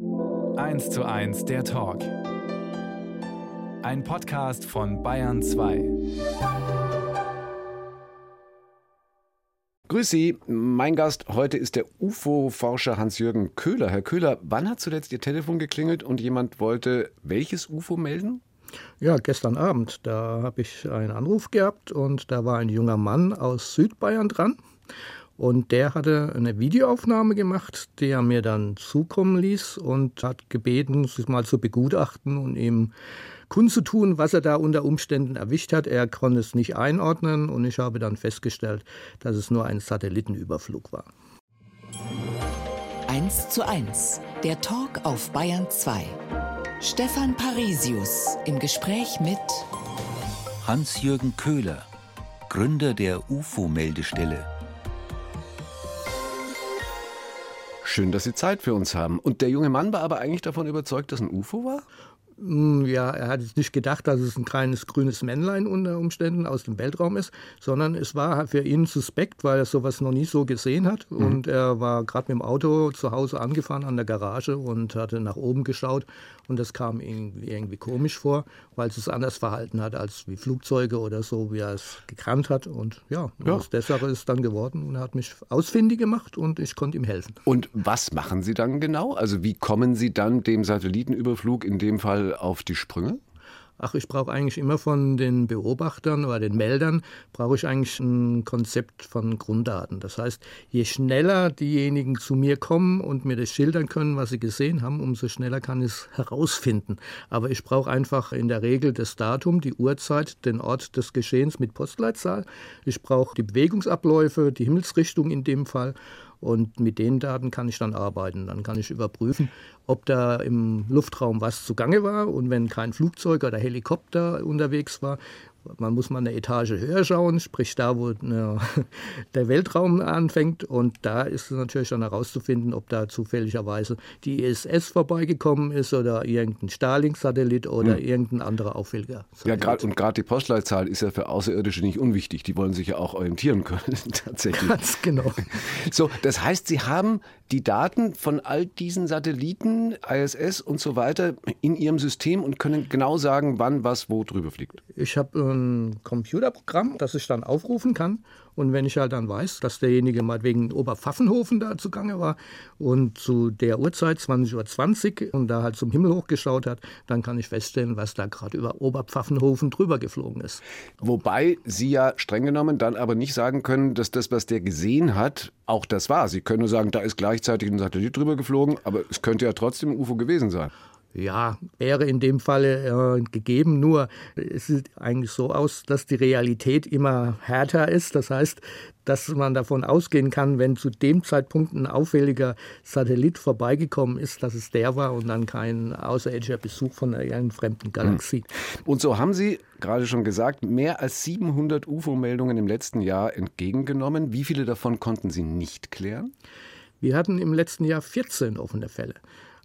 1 zu 1 der Talk. Ein Podcast von Bayern 2. Grüß Sie, mein Gast heute ist der UFO-Forscher Hans-Jürgen Köhler. Herr Köhler, wann hat zuletzt Ihr Telefon geklingelt und jemand wollte welches UFO melden? Ja, gestern Abend. Da habe ich einen Anruf gehabt und da war ein junger Mann aus Südbayern dran. Und der hatte eine Videoaufnahme gemacht, die er mir dann zukommen ließ und hat gebeten, sich mal zu begutachten und ihm kundzutun, was er da unter Umständen erwischt hat. Er konnte es nicht einordnen und ich habe dann festgestellt, dass es nur ein Satellitenüberflug war. 1 zu 1, der Talk auf Bayern 2. Stefan Parisius im Gespräch mit Hans-Jürgen Köhler, Gründer der UFO-Meldestelle. Schön, dass Sie Zeit für uns haben. Und der junge Mann war aber eigentlich davon überzeugt, dass ein UFO war? Hm, ja, er hat nicht gedacht, dass es ein kleines grünes Männlein unter Umständen aus dem Weltraum ist, sondern es war für ihn suspekt, weil er sowas noch nie so gesehen hat. Mhm. Und er war gerade mit dem Auto zu Hause angefahren an der Garage und hatte nach oben geschaut. Und das kam ihm irgendwie komisch vor, weil es es anders verhalten hat als wie Flugzeuge oder so, wie er es gekannt hat. Und ja, ja. aus der Sache ist es dann geworden und er hat mich ausfindig gemacht und ich konnte ihm helfen. Und was machen Sie dann genau? Also wie kommen Sie dann dem Satellitenüberflug in dem Fall auf die Sprünge? ach, ich brauche eigentlich immer von den Beobachtern oder den Meldern, brauche ich eigentlich ein Konzept von Grunddaten. Das heißt, je schneller diejenigen zu mir kommen und mir das schildern können, was sie gesehen haben, umso schneller kann ich es herausfinden. Aber ich brauche einfach in der Regel das Datum, die Uhrzeit, den Ort des Geschehens mit Postleitzahl. Ich brauche die Bewegungsabläufe, die Himmelsrichtung in dem Fall und mit den Daten kann ich dann arbeiten. Dann kann ich überprüfen, ob da im Luftraum was zugange war. Und wenn kein Flugzeug oder Helikopter unterwegs war, man muss mal eine Etage höher schauen, sprich da, wo ne, der Weltraum anfängt. Und da ist es natürlich dann herauszufinden, ob da zufälligerweise die ISS vorbeigekommen ist oder irgendein Starlink-Satellit oder hm. irgendein anderer auffälliger. Ja, grad, und gerade die Postleitzahl ist ja für Außerirdische nicht unwichtig. Die wollen sich ja auch orientieren können, tatsächlich. Ganz genau. So, das heißt, Sie haben die Daten von all diesen Satelliten, ISS und so weiter in Ihrem System und können genau sagen, wann was wo drüber fliegt. Ich habe ein Computerprogramm, das ich dann aufrufen kann. Und wenn ich halt dann weiß, dass derjenige mal wegen Oberpfaffenhofen da zugange war und zu der Uhrzeit 20.20 Uhr und da halt zum Himmel hochgeschaut hat, dann kann ich feststellen, was da gerade über Oberpfaffenhofen drüber geflogen ist. Wobei Sie ja streng genommen dann aber nicht sagen können, dass das, was der gesehen hat, auch das war. Sie können nur sagen, da ist gleichzeitig ein Satellit drüber geflogen, aber es könnte ja trotzdem ein UFO gewesen sein. Ja, wäre in dem Falle äh, gegeben, nur es sieht eigentlich so aus, dass die Realität immer härter ist. Das heißt, dass man davon ausgehen kann, wenn zu dem Zeitpunkt ein auffälliger Satellit vorbeigekommen ist, dass es der war und dann kein außerirdischer Besuch von einer fremden Galaxie. Hm. Und so haben Sie gerade schon gesagt, mehr als 700 UFO-Meldungen im letzten Jahr entgegengenommen. Wie viele davon konnten Sie nicht klären? Wir hatten im letzten Jahr 14 offene Fälle.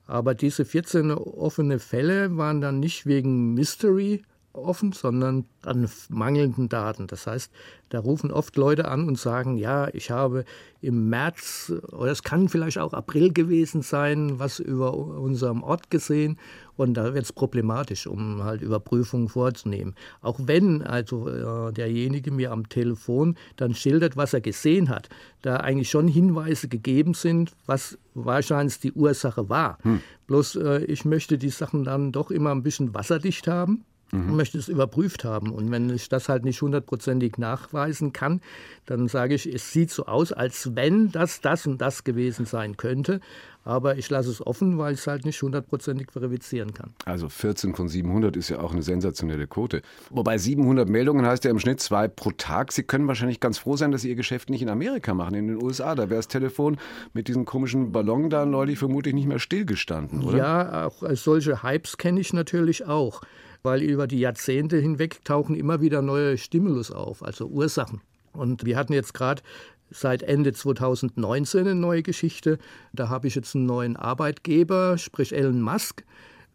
Aber diese 14 offene Fälle waren dann nicht wegen Mystery offen, sondern an mangelnden Daten. Das heißt, da rufen oft Leute an und sagen, ja, ich habe im März oder es kann vielleicht auch April gewesen sein, was über unserem Ort gesehen und da wird es problematisch, um halt Überprüfungen vorzunehmen. Auch wenn also äh, derjenige mir am Telefon dann schildert, was er gesehen hat, da eigentlich schon Hinweise gegeben sind, was wahrscheinlich die Ursache war. Hm. Bloß äh, ich möchte die Sachen dann doch immer ein bisschen wasserdicht haben mhm. möchte es überprüft haben. Und wenn ich das halt nicht hundertprozentig nachweisen kann, dann sage ich, es sieht so aus, als wenn das das und das gewesen sein könnte. Aber ich lasse es offen, weil ich es halt nicht hundertprozentig verifizieren kann. Also 14 von 700 ist ja auch eine sensationelle Quote. Wobei 700 Meldungen heißt ja im Schnitt zwei pro Tag. Sie können wahrscheinlich ganz froh sein, dass Sie Ihr Geschäft nicht in Amerika machen, in den USA. Da wäre das Telefon mit diesem komischen Ballon da neulich vermutlich nicht mehr stillgestanden, oder? Ja, auch solche Hypes kenne ich natürlich auch weil über die Jahrzehnte hinweg tauchen immer wieder neue Stimulus auf, also Ursachen. Und wir hatten jetzt gerade seit Ende 2019 eine neue Geschichte. Da habe ich jetzt einen neuen Arbeitgeber, sprich Elon Musk.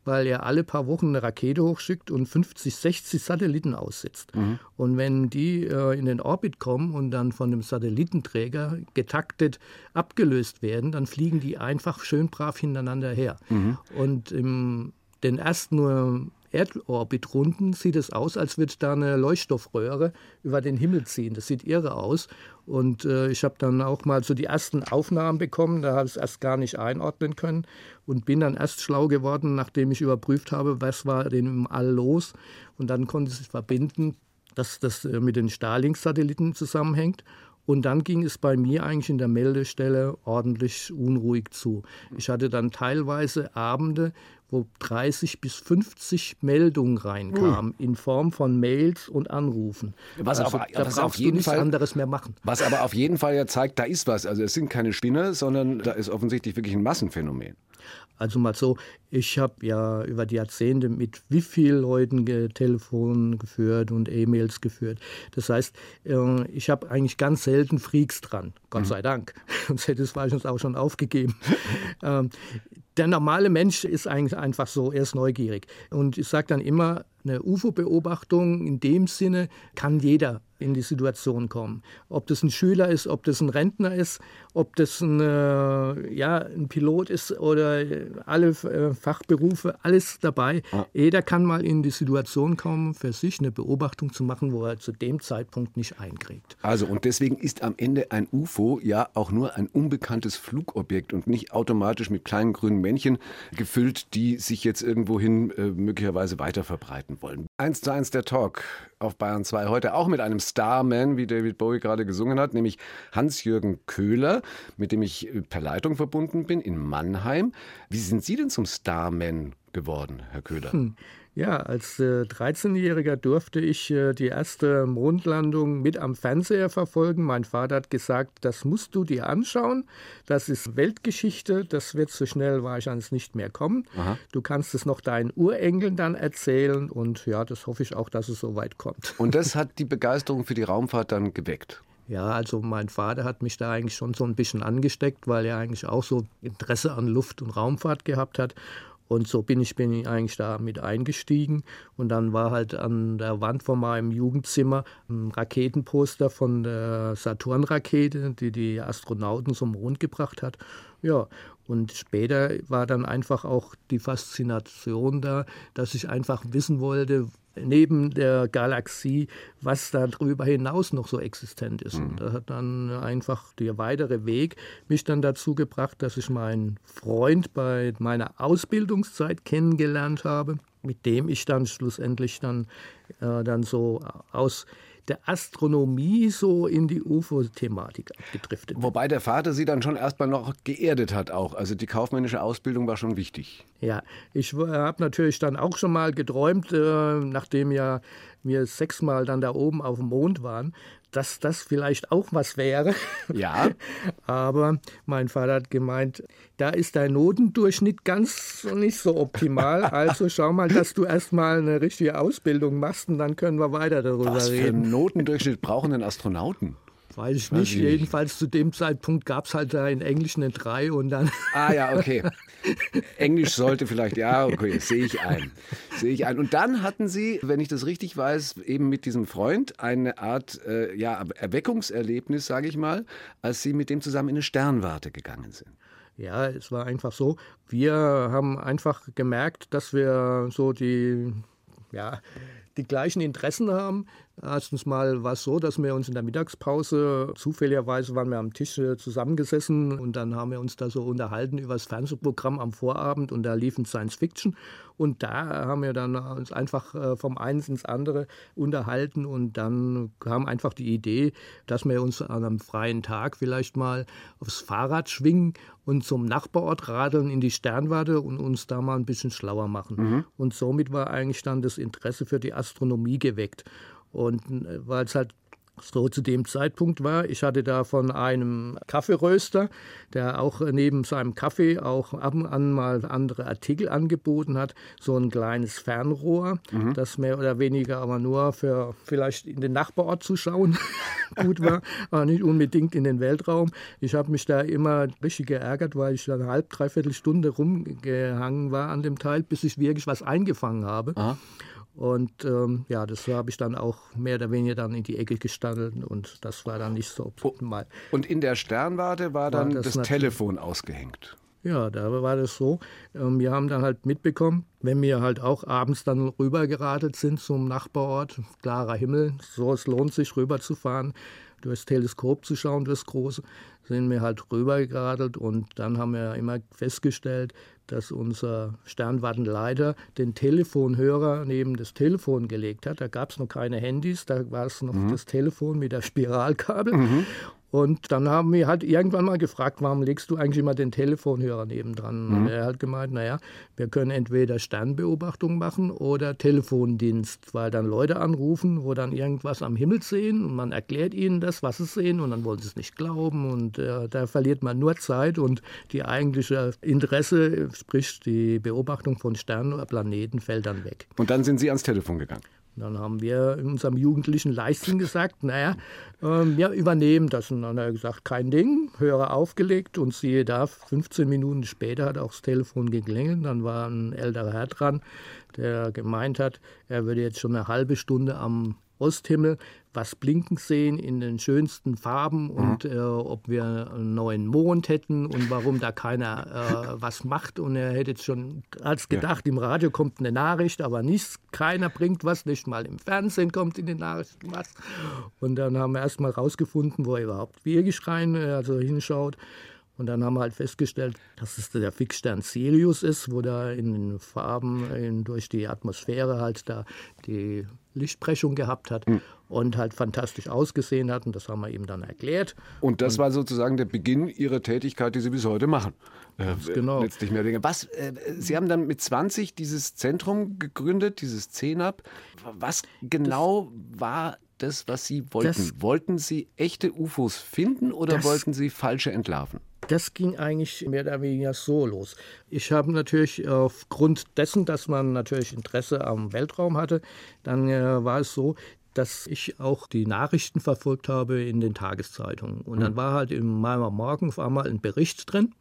weil er alle paar Wochen eine Rakete hochschickt und 50, 60 Satelliten aussetzt. Mhm. Und wenn die äh, in den Orbit kommen und dann von dem Satellitenträger getaktet abgelöst werden, dann fliegen die einfach schön brav hintereinander her. Mhm. Und im den ersten Erdorbitrunde sieht es aus, als würde da eine Leuchtstoffröhre über den Himmel ziehen. Das sieht irre aus. Und äh, ich habe dann auch mal so die ersten Aufnahmen bekommen, da habe ich es erst gar nicht einordnen können und bin dann erst schlau geworden, nachdem ich überprüft habe, was war denn im All los. Und dann konnte ich verbinden, dass das äh, mit den Starlink-Satelliten zusammenhängt. Und dann ging es bei mir eigentlich in der Meldestelle ordentlich unruhig zu. Ich hatte dann teilweise Abende, wo 30 bis 50 Meldungen reinkamen in Form von Mails und Anrufen. Was also, auf, da was auf jeden Fall anderes mehr machen. Was aber auf jeden Fall ja zeigt, da ist was. Also es sind keine Spinner, sondern da ist offensichtlich wirklich ein Massenphänomen. Also mal so, ich habe ja über die Jahrzehnte mit wie vielen Leuten Telefon geführt und E-Mails geführt. Das heißt, äh, ich habe eigentlich ganz selten Freaks dran, Gott mhm. sei Dank. Sonst hätte es wahrscheinlich auch schon aufgegeben. Ähm, der normale Mensch ist eigentlich einfach so, er ist neugierig. Und ich sage dann immer, eine UFO-Beobachtung in dem Sinne kann jeder in die Situation kommen. Ob das ein Schüler ist, ob das ein Rentner ist, ob das ein, äh, ja, ein Pilot ist oder alle äh, Fachberufe, alles dabei. Ja. Jeder kann mal in die Situation kommen, für sich eine Beobachtung zu machen, wo er zu dem Zeitpunkt nicht einkriegt. Also und deswegen ist am Ende ein UFO ja auch nur ein unbekanntes Flugobjekt und nicht automatisch mit kleinen grünen Männchen gefüllt, die sich jetzt irgendwohin äh, möglicherweise weiter verbreiten wollen. Eins zu eins der Talk auf Bayern 2 heute auch mit einem Starman, wie David Bowie gerade gesungen hat, nämlich Hans-Jürgen Köhler, mit dem ich äh, per Leitung verbunden bin in Mannheim. Wie sind Sie denn zum Starman geworden, Herr Köhler? Hm. Ja, als äh, 13-Jähriger durfte ich äh, die erste Mondlandung mit am Fernseher verfolgen. Mein Vater hat gesagt, das musst du dir anschauen. Das ist Weltgeschichte. Das wird so schnell wahrscheinlich nicht mehr kommen. Aha. Du kannst es noch deinen Urenkeln dann erzählen. Und ja, das hoffe ich auch, dass es so weit kommt. Und das hat die Begeisterung für die Raumfahrt dann geweckt? Ja, also mein Vater hat mich da eigentlich schon so ein bisschen angesteckt, weil er eigentlich auch so Interesse an Luft- und Raumfahrt gehabt hat. Und so bin ich, bin ich eigentlich da mit eingestiegen. Und dann war halt an der Wand von meinem Jugendzimmer ein Raketenposter von der Saturn-Rakete, die die Astronauten zum Mond gebracht hat. Ja, und später war dann einfach auch die Faszination da, dass ich einfach wissen wollte, neben der Galaxie, was da drüber hinaus noch so existent ist. Mhm. Und da hat dann einfach der weitere Weg mich dann dazu gebracht, dass ich meinen Freund bei meiner Ausbildungszeit kennengelernt habe, mit dem ich dann schlussendlich dann, äh, dann so aus der Astronomie so in die UFO-Thematik abgedriftet. Wobei der Vater sie dann schon erstmal noch geerdet hat auch. Also die kaufmännische Ausbildung war schon wichtig. Ja, ich habe natürlich dann auch schon mal geträumt, äh, nachdem ja wir sechsmal dann da oben auf dem Mond waren, dass das vielleicht auch was wäre. Ja. Aber mein Vater hat gemeint, da ist dein Notendurchschnitt ganz nicht so optimal. Also schau mal, dass du erstmal eine richtige Ausbildung machst und dann können wir weiter darüber was reden. Was für einen Notendurchschnitt brauchen denn Astronauten? Weiß ich nicht. Weiß Jedenfalls zu dem Zeitpunkt gab es halt da in Englisch eine 3 und dann. Ah ja, okay. Englisch sollte vielleicht, ja, okay, sehe ich ein. Sehe ich ein. Und dann hatten Sie, wenn ich das richtig weiß, eben mit diesem Freund eine Art äh, ja, Erweckungserlebnis, sage ich mal, als Sie mit dem zusammen in eine Sternwarte gegangen sind. Ja, es war einfach so. Wir haben einfach gemerkt, dass wir so die, ja, die gleichen Interessen haben. Erstens mal war es so, dass wir uns in der Mittagspause, zufälligerweise waren wir am Tisch äh, zusammengesessen und dann haben wir uns da so unterhalten über das Fernsehprogramm am Vorabend und da liefen Science Fiction und da haben wir dann uns einfach äh, vom einen ins andere unterhalten und dann kam einfach die Idee, dass wir uns an einem freien Tag vielleicht mal aufs Fahrrad schwingen und zum Nachbarort radeln in die Sternwarte und uns da mal ein bisschen schlauer machen. Mhm. Und somit war eigentlich dann das Interesse für die Astronomie geweckt. Und äh, weil es halt so zu dem Zeitpunkt war. Ich hatte da von einem Kaffeeröster, der auch neben seinem Kaffee auch ab und an mal andere Artikel angeboten hat, so ein kleines Fernrohr, mhm. das mehr oder weniger aber nur für vielleicht in den Nachbarort zu schauen gut war, aber nicht unbedingt in den Weltraum. Ich habe mich da immer richtig geärgert, weil ich da eine halb, dreiviertel Stunde rumgehangen war an dem Teil, bis ich wirklich was eingefangen habe. Aha. Und ähm, ja, das habe ich dann auch mehr oder weniger dann in die Ecke gestandelt und das war dann nicht so optimal. Und in der Sternwarte war dann war das, das Telefon ausgehängt. Ja, da war das so. Ähm, wir haben dann halt mitbekommen, wenn wir halt auch abends dann rübergeradelt sind zum Nachbarort, klarer Himmel, so es lohnt sich rüberzufahren, durchs Teleskop zu schauen, das große, sind wir halt rübergeradelt und dann haben wir immer festgestellt, dass unser Sternwartenleiter den Telefonhörer neben das Telefon gelegt hat. Da gab es noch keine Handys, da war es noch mhm. das Telefon mit der Spiralkabel. Mhm. Und dann haben wir halt irgendwann mal gefragt, warum legst du eigentlich immer den Telefonhörer nebendran? Mhm. Und er hat gemeint, naja, wir können entweder Sternbeobachtung machen oder Telefondienst, weil dann Leute anrufen, wo dann irgendwas am Himmel sehen und man erklärt ihnen das, was sie sehen und dann wollen sie es nicht glauben und äh, da verliert man nur Zeit und die eigentliche Interesse, sprich die Beobachtung von Sternen oder Planeten, fällt dann weg. Und dann sind Sie ans Telefon gegangen? Dann haben wir in unserem jugendlichen Leichtsinn gesagt, naja, ähm, wir übernehmen das. Und dann hat er gesagt, kein Ding, Hörer aufgelegt und siehe da, 15 Minuten später hat auch das Telefon geklingelt. Dann war ein älterer Herr dran, der gemeint hat, er würde jetzt schon eine halbe Stunde am Osthimmel was blinken sehen in den schönsten Farben mhm. und äh, ob wir einen neuen Mond hätten und warum da keiner äh, was macht. Und er hätte jetzt schon als gedacht, ja. im Radio kommt eine Nachricht, aber nichts, keiner bringt was, nicht mal im Fernsehen kommt in den Nachrichten was. Und dann haben wir erst mal rausgefunden, wo er überhaupt wirklich rein äh, also hinschaut. Und dann haben wir halt festgestellt, dass es der Fixstern Sirius ist, wo da in den Farben in, durch die Atmosphäre halt da die Lichtbrechung gehabt hat. Mhm und halt fantastisch ausgesehen hat. Und das haben wir ihm dann erklärt. Und das und war sozusagen der Beginn Ihrer Tätigkeit, die Sie bis heute machen. Äh, genau. Letztlich mehr Dinge. Was, äh, Sie haben dann mit 20 dieses Zentrum gegründet, dieses CENAP. Was genau das, war das, was Sie wollten? Das, wollten Sie echte UFOs finden oder das, wollten Sie falsche entlarven? Das ging eigentlich mehr oder weniger so los. Ich habe natürlich aufgrund dessen, dass man natürlich Interesse am Weltraum hatte, dann äh, war es so, dass ich auch die Nachrichten verfolgt habe in den Tageszeitungen. Und dann mhm. war halt im Malmer Morgen auf einmal ein Bericht drin,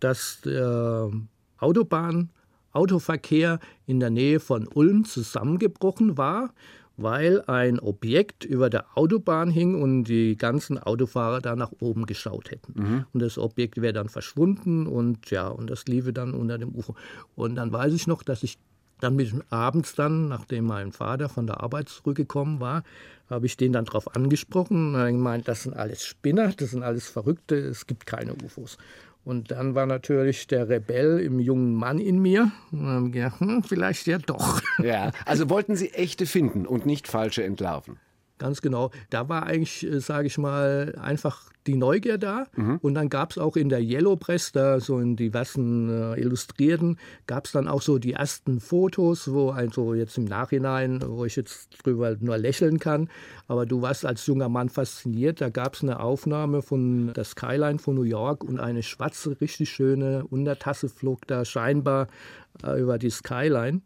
dass der Autobahn, Autoverkehr in der Nähe von Ulm zusammengebrochen war, weil ein Objekt über der Autobahn hing und die ganzen Autofahrer da nach oben geschaut hätten. Mhm. Und das Objekt wäre dann verschwunden und ja, und das liefe dann unter dem Ufer. Und dann weiß ich noch, dass ich dann ich abends dann, nachdem mein Vater von der Arbeit zurückgekommen war, habe ich den dann darauf angesprochen und er gemeint, das sind alles Spinner, das sind alles Verrückte, es gibt keine UFOs. Und dann war natürlich der Rebell im jungen Mann in mir. Und dann gedacht, hm, vielleicht ja doch. Ja, also wollten Sie echte finden und nicht falsche entlarven. Ganz genau. Da war eigentlich, äh, sage ich mal, einfach die Neugier da. Mhm. Und dann gab es auch in der Yellow Press, da so in diversen äh, Illustrierten, gab es dann auch so die ersten Fotos, wo also jetzt im Nachhinein, wo ich jetzt drüber nur lächeln kann, aber du warst als junger Mann fasziniert. Da gab es eine Aufnahme von der Skyline von New York und eine schwarze, richtig schöne Untertasse flog da scheinbar äh, über die Skyline.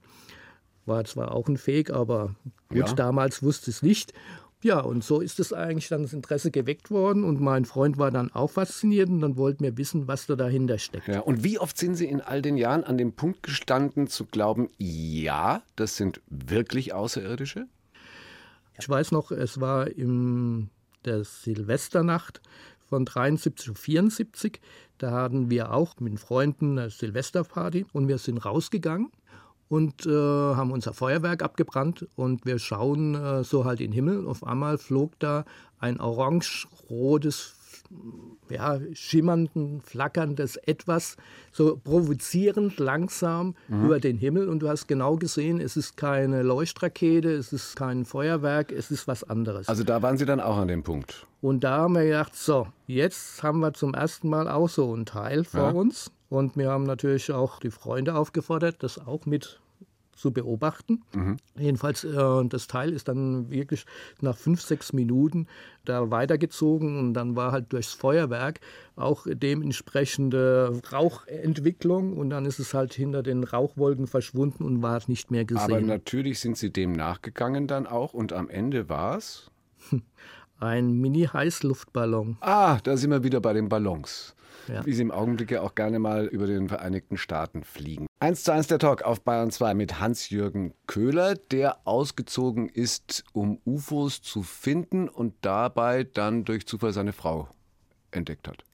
War zwar auch ein Fake, aber gut, ja. damals wusste es nicht. Ja, und so ist es eigentlich dann das Interesse geweckt worden und mein Freund war dann auch fasziniert und dann wollten wir wissen, was da dahinter steckt. Ja, und wie oft sind Sie in all den Jahren an dem Punkt gestanden zu glauben, ja, das sind wirklich Außerirdische? Ich weiß noch, es war in der Silvesternacht von 73 und 74. Da hatten wir auch mit Freunden eine Silvesterparty und wir sind rausgegangen und äh, haben unser Feuerwerk abgebrannt und wir schauen äh, so halt in den Himmel. Auf einmal flog da ein orange-rotes, ja, schimmerndes, flackerndes Etwas, so provozierend langsam mhm. über den Himmel und du hast genau gesehen, es ist keine Leuchtrakete, es ist kein Feuerwerk, es ist was anderes. Also da waren Sie dann auch an dem Punkt. Und da haben wir gedacht, so, jetzt haben wir zum ersten Mal auch so ein Teil vor ja. uns. Und wir haben natürlich auch die Freunde aufgefordert, das auch mit zu beobachten. Mhm. Jedenfalls, äh, das Teil ist dann wirklich nach fünf, sechs Minuten da weitergezogen und dann war halt durchs Feuerwerk auch dementsprechende Rauchentwicklung und dann ist es halt hinter den Rauchwolken verschwunden und war nicht mehr gesehen. Aber natürlich sind Sie dem nachgegangen dann auch und am Ende war es? Ein Mini-Heißluftballon. Ah, da sind wir wieder bei den Ballons. Ja. Wie sie im Augenblick ja auch gerne mal über den Vereinigten Staaten fliegen. 1 zu 1 der Talk auf Bayern 2 mit Hans-Jürgen Köhler, der ausgezogen ist, um UFOs zu finden und dabei dann durch Zufall seine Frau entdeckt hat.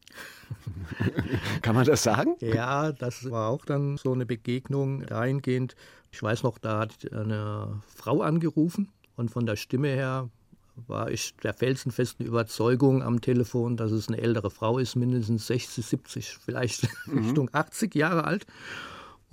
Kann man das sagen? Ja, das war auch dann so eine Begegnung dahingehend. Ich weiß noch, da hat eine Frau angerufen und von der Stimme her war ich der felsenfesten Überzeugung am Telefon, dass es eine ältere Frau ist, mindestens 60, 70, vielleicht mhm. Richtung 80 Jahre alt.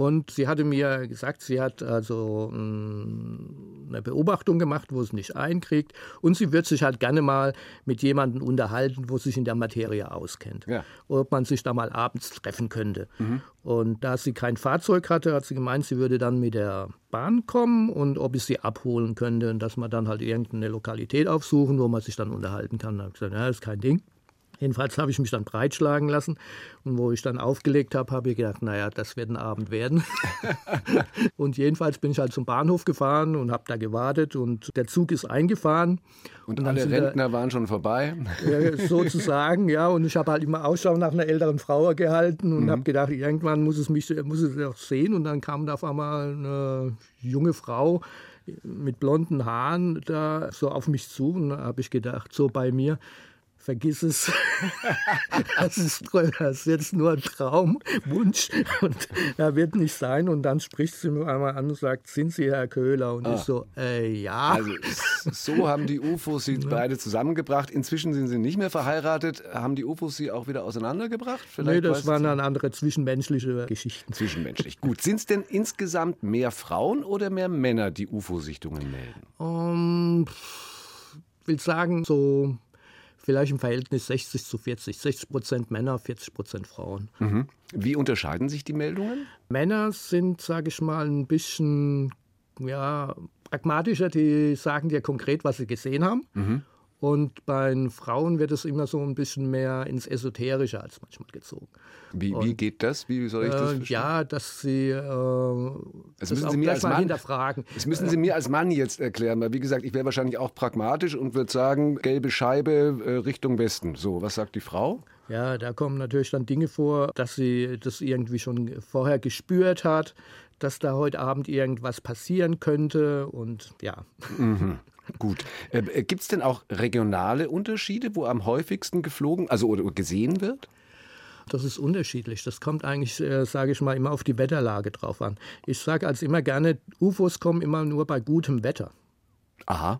Und sie hatte mir gesagt, sie hat also mm, eine Beobachtung gemacht, wo sie nicht einkriegt. Und sie wird sich halt gerne mal mit jemandem unterhalten, wo sich in der Materie auskennt. Ja. Ob man sich da mal abends treffen könnte. Mhm. Und da sie kein Fahrzeug hatte, hat sie gemeint, sie würde dann mit der Bahn kommen und ob ich sie abholen könnte und dass man dann halt irgendeine Lokalität aufsuchen, wo man sich dann unterhalten kann. Da habe ich gesagt, ja, das ist kein Ding. Jedenfalls habe ich mich dann breitschlagen lassen. Und wo ich dann aufgelegt habe, habe ich gedacht, naja, das wird ein Abend werden. und jedenfalls bin ich halt zum Bahnhof gefahren und habe da gewartet und der Zug ist eingefahren. Und, und alle Rentner da, waren schon vorbei? Sozusagen, ja. Und ich habe halt immer Ausschau nach einer älteren Frau gehalten und mhm. habe gedacht, irgendwann muss es mich muss es auch sehen. Und dann kam da auf einmal eine junge Frau mit blonden Haaren da so auf mich zu und da habe ich gedacht, so bei mir, vergiss es. das, ist, das ist jetzt nur ein Traum, Wunsch und er wird nicht sein. Und dann spricht sie mir einmal an und sagt, sind Sie Herr Köhler? Und ah. ich so, äh, ja. Also so haben die UFOs Sie ja. beide zusammengebracht. Inzwischen sind Sie nicht mehr verheiratet. Haben die UFOs Sie auch wieder auseinandergebracht? Vielleicht nee, das waren dann andere zwischenmenschliche Geschichten. Zwischenmenschlich. Gut. Sind es denn insgesamt mehr Frauen oder mehr Männer, die UFO-Sichtungen melden? Um, ich will sagen, so vielleicht im Verhältnis 60 zu 40. 60 Prozent Männer, 40 Prozent Frauen. Mhm. Wie unterscheiden sich die Meldungen? Männer sind, sage ich mal, ein bisschen ja, pragmatischer. Die sagen dir konkret, was sie gesehen haben. Mhm. Und bei den Frauen wird es immer so ein bisschen mehr ins Esoterische als manchmal gezogen. Wie, wie geht das? Wie soll ich das äh, verstehen? Ja, dass Sie äh, das, müssen Sie mir als Mann hinterfragen. Das müssen Sie mir als Mann jetzt erklären, weil wie gesagt, ich wäre wahrscheinlich auch pragmatisch und würde sagen, gelbe Scheibe äh, Richtung Westen. So, was sagt die Frau? Ja, da kommen natürlich dann Dinge vor, dass sie das irgendwie schon vorher gespürt hat, dass da heute Abend irgendwas passieren könnte und ja. Mhm. Gut. Äh, äh Gibt es denn auch regionale Unterschiede, wo am häufigsten geflogen, also oder gesehen wird? Das ist unterschiedlich. Das kommt eigentlich, äh, sage ich mal, immer auf die Wetterlage drauf an. Ich sage also immer gerne, UFOs kommen immer nur bei gutem Wetter. Aha.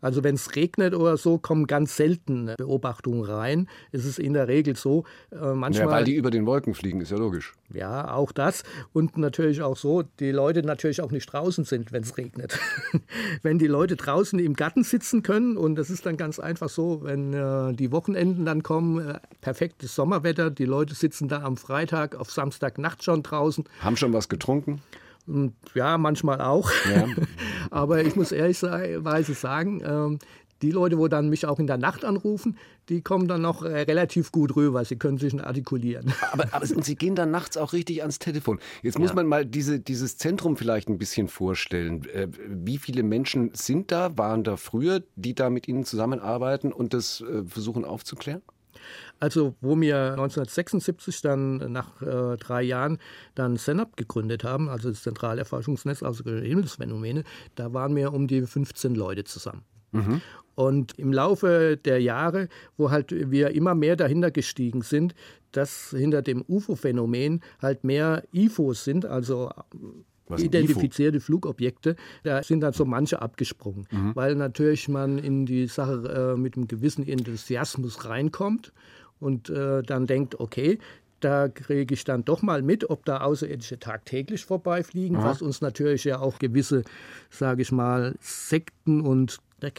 Also wenn es regnet oder so, kommen ganz selten Beobachtungen rein. Es ist in der Regel so, äh, manchmal... Ja, weil die über den Wolken fliegen, ist ja logisch. Ja, auch das. Und natürlich auch so, die Leute natürlich auch nicht draußen sind, wenn es regnet. wenn die Leute draußen im Garten sitzen können, und das ist dann ganz einfach so, wenn äh, die Wochenenden dann kommen, äh, perfektes Sommerwetter, die Leute sitzen da am Freitag, auf Samstagnacht schon draußen. Haben schon was getrunken? Ja, manchmal auch. Ja. Aber ich muss ehrlicherweise sagen, ähm, die Leute, wo dann mich auch in der Nacht anrufen, die kommen dann noch äh, relativ gut rüber. Sie können sich artikulieren. Aber, aber Sie gehen dann nachts auch richtig ans Telefon. Jetzt muss ja. man mal diese, dieses Zentrum vielleicht ein bisschen vorstellen. Äh, wie viele Menschen sind da, waren da früher, die da mit Ihnen zusammenarbeiten und das äh, versuchen aufzuklären? Also, wo wir 1976 dann nach äh, drei Jahren dann CENAP gegründet haben, also das Zentralerforschungsnetz außergewöhnliche Himmelsphänomene, da waren wir um die 15 Leute zusammen. Mhm. Und im Laufe der Jahre, wo halt wir immer mehr dahinter gestiegen sind, dass hinter dem UFO-Phänomen halt mehr IFOs sind, also identifizierte Flugobjekte, da sind dann so manche abgesprungen, mhm. weil natürlich man in die Sache äh, mit einem gewissen Enthusiasmus reinkommt und äh, dann denkt, okay, da kriege ich dann doch mal mit, ob da Außerirdische tagtäglich vorbeifliegen, Aha. was uns natürlich ja auch gewisse, sage ich mal, Sekten und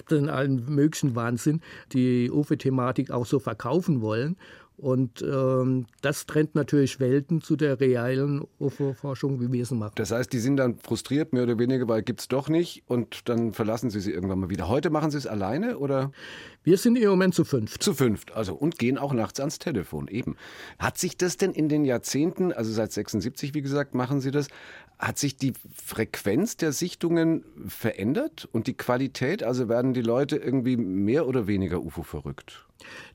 in allen möglichen Wahnsinn die UFO-Thematik auch so verkaufen wollen. Und ähm, das trennt natürlich Welten zu der realen UFO-Forschung, wie wir es machen. Das heißt, die sind dann frustriert, mehr oder weniger, weil gibt es doch nicht und dann verlassen sie sie irgendwann mal wieder. Heute machen sie es alleine oder? Wir sind im Moment zu fünft. Zu fünft, also und gehen auch nachts ans Telefon, eben. Hat sich das denn in den Jahrzehnten, also seit 76, wie gesagt, machen Sie das, hat sich die Frequenz der Sichtungen verändert und die Qualität? Also werden die Leute irgendwie mehr oder weniger UFO verrückt?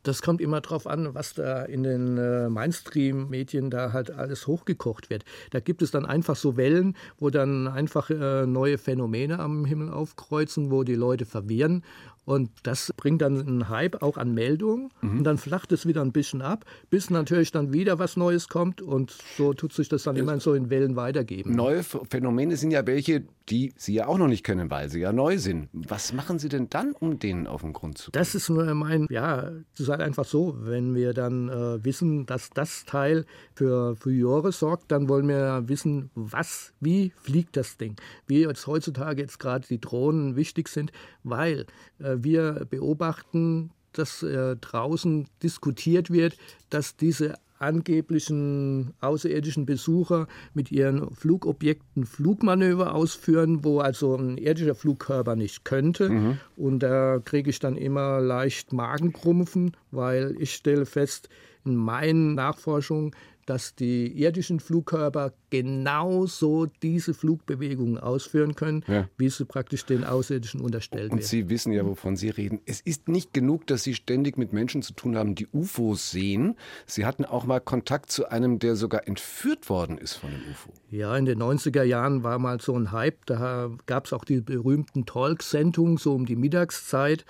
Das kommt immer darauf an, was da in den äh, Mainstream-Medien da halt alles hochgekocht wird. Da gibt es dann einfach so Wellen, wo dann einfach äh, neue Phänomene am Himmel aufkreuzen, wo die Leute verwirren. Und das bringt dann einen Hype auch an Meldungen. Mhm. Und dann flacht es wieder ein bisschen ab, bis natürlich dann wieder was Neues kommt. Und so tut sich das dann immer so in Wellen weitergeben. Neue Phänomene sind ja welche, die Sie ja auch noch nicht kennen, weil sie ja neu sind. Was machen Sie denn dann, um denen auf den Grund zu gehen? Das ist mein, ja, das ist halt einfach so, wenn wir dann äh, wissen, dass das Teil für Furore sorgt, dann wollen wir wissen, was, wie fliegt das Ding. Wie jetzt heutzutage jetzt gerade die Drohnen wichtig sind, weil wir beobachten, dass äh, draußen diskutiert wird, dass diese angeblichen außerirdischen Besucher mit ihren Flugobjekten Flugmanöver ausführen, wo also ein irdischer Flugkörper nicht könnte. Mhm. Und da kriege ich dann immer leicht Magenkrumpfen, weil ich stelle fest, in meinen Nachforschungen, dass die irdischen Flugkörper genauso diese Flugbewegungen ausführen können, ja. wie sie praktisch den Außerirdischen unterstellt Und Sie wissen ja, wovon Sie reden. Es ist nicht genug, dass Sie ständig mit Menschen zu tun haben, die UFOs sehen. Sie hatten auch mal Kontakt zu einem, der sogar entführt worden ist von einem UFO. Ja, in den 90er Jahren war mal so ein Hype. Da gab es auch die berühmten Talk-Sendungen, so um die Mittagszeit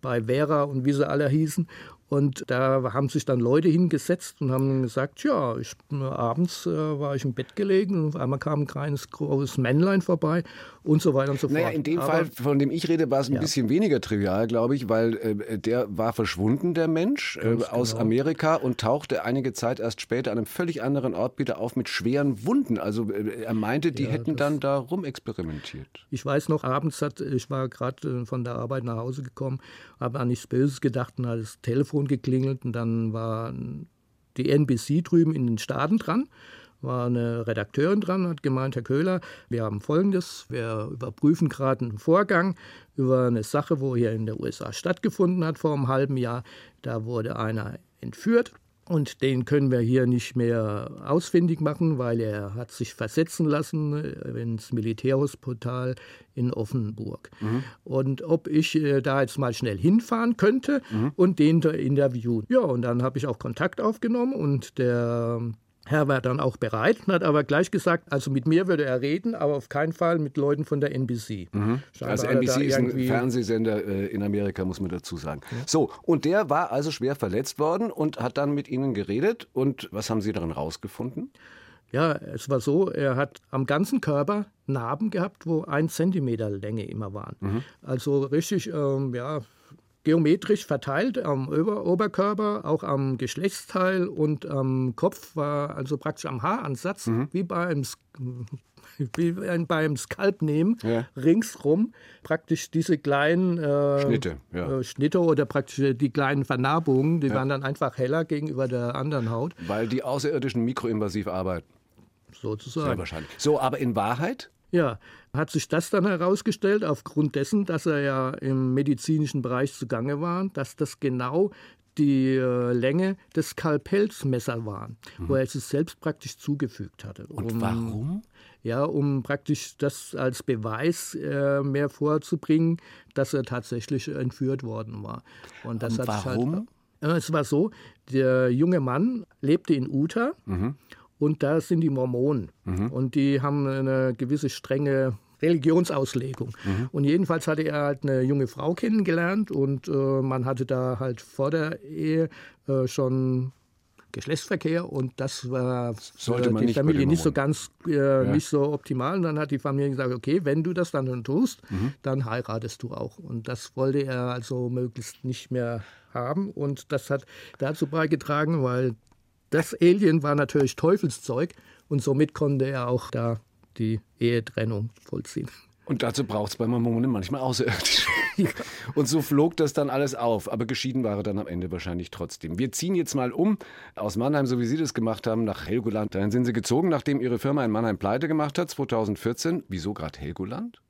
bei Vera und wie sie alle hießen. Und da haben sich dann Leute hingesetzt und haben gesagt, ja, ich, abends äh, war ich im Bett gelegen und auf einmal kam ein kleines, großes Männlein vorbei und so weiter und so fort. Naja, in dem Aber, Fall, von dem ich rede, war es ein ja. bisschen weniger trivial, glaube ich, weil äh, der war verschwunden, der Mensch, äh, aus genau. Amerika und tauchte einige Zeit erst später an einem völlig anderen Ort wieder auf mit schweren Wunden. Also äh, er meinte, die ja, hätten dann da rumexperimentiert. Ich weiß noch, abends hat, ich war gerade äh, von der Arbeit nach Hause gekommen, habe an nichts Böses gedacht und hat das Telefon geklingelt und dann war die NBC drüben in den Staaten dran war eine Redakteurin dran, hat gemeint, Herr Köhler, wir haben Folgendes, wir überprüfen gerade einen Vorgang über eine Sache, wo hier in der USA stattgefunden hat vor einem halben Jahr. Da wurde einer entführt und den können wir hier nicht mehr ausfindig machen, weil er hat sich versetzen lassen ins Militärhospital in Offenburg. Mhm. Und ob ich äh, da jetzt mal schnell hinfahren könnte mhm. und den interviewen. Ja, und dann habe ich auch Kontakt aufgenommen und der Herr war dann auch bereit, hat aber gleich gesagt, also mit mir würde er reden, aber auf keinen Fall mit Leuten von der NBC. Mhm. Also NBC ist ein Fernsehsender äh, in Amerika, muss man dazu sagen. Ja. So, und der war also schwer verletzt worden und hat dann mit Ihnen geredet. Und was haben Sie darin rausgefunden? Ja, es war so, er hat am ganzen Körper Narben gehabt, wo ein Zentimeter Länge immer waren. Mhm. Also richtig, ähm, ja, geometrisch verteilt am Ober Oberkörper, auch am Geschlechtsteil und am Kopf war also praktisch am Haaransatz, mhm. wie beim wie beim Skalp nehmen, ja. ringsrum praktisch diese kleinen äh, Schnitte, ja. äh, Schnitte oder praktisch die kleinen Vernarbungen, die ja. waren dann einfach heller gegenüber der anderen Haut. Weil die Außerirdischen mikroinvasiv arbeiten. Sozusagen. Sehr wahrscheinlich. So, aber in Wahrheit? Ja, hat sich das dann herausgestellt, aufgrund dessen, dass er ja im medizinischen Bereich zugange war, dass das genau die äh, Länge des Skalpellsmesser waren, mhm. wo er es selbst praktisch zugefügt hatte. Und um, warum? Ja, um praktisch das als Beweis äh, mehr vorzubringen, dass er tatsächlich entführt worden war. Und das Und hat warum? Halt, äh, es war so, der junge Mann lebte in Utah. Mhm. Und da sind die Mormonen. Mhm. Und die haben eine gewisse strenge Religionsauslegung. Mhm. Und jedenfalls hatte er halt eine junge Frau kennengelernt und äh, man hatte da halt vor der Ehe äh, schon Geschlechtsverkehr und das war Sollte für die nicht Familie nicht so ganz äh, ja. nicht so optimal. Und dann hat die Familie gesagt, okay, wenn du das dann tust, mhm. dann heiratest du auch. Und das wollte er also möglichst nicht mehr haben. Und das hat dazu beigetragen, weil das Alien war natürlich Teufelszeug und somit konnte er auch da die Ehetrennung vollziehen. Und dazu braucht es bei Mormonen manchmal Außerirdische. Und so flog das dann alles auf. Aber geschieden war er dann am Ende wahrscheinlich trotzdem. Wir ziehen jetzt mal um aus Mannheim, so wie Sie das gemacht haben, nach Helgoland. Dahin sind Sie gezogen, nachdem Ihre Firma in Mannheim pleite gemacht hat, 2014. Wieso gerade Helgoland?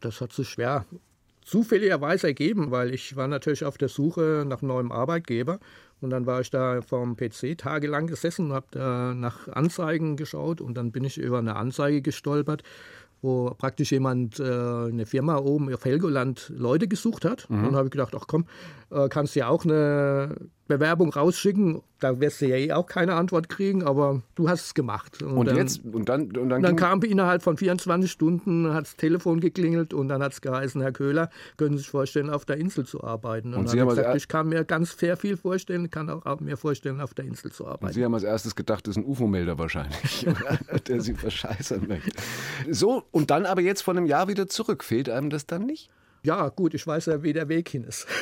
Das hat sich schwer zufälligerweise ergeben, weil ich war natürlich auf der Suche nach neuem Arbeitgeber und dann war ich da vom PC tagelang gesessen und habe da nach Anzeigen geschaut und dann bin ich über eine Anzeige gestolpert wo praktisch jemand, äh, eine Firma oben auf Helgoland Leute gesucht hat. Mhm. Und dann habe ich gedacht, ach komm, äh, kannst du ja auch eine Bewerbung rausschicken. Da wirst du ja eh auch keine Antwort kriegen, aber du hast es gemacht. Und, und dann, jetzt und dann und dann, dann kam innerhalb von 24 Stunden hat das Telefon geklingelt und dann hat es geheißen, Herr Köhler, können Sie sich vorstellen, auf der Insel zu arbeiten? Und, und Sie haben gesagt, ich kann mir ganz sehr viel vorstellen, kann auch mir vorstellen, auf der Insel zu arbeiten. Und Sie haben als erstes gedacht, das ist ein UFO-Melder wahrscheinlich, der Sie verscheißern möchte. So, und dann aber jetzt vor einem Jahr wieder zurück. Fehlt einem das dann nicht? Ja, gut, ich weiß ja, wie der Weg hin ist.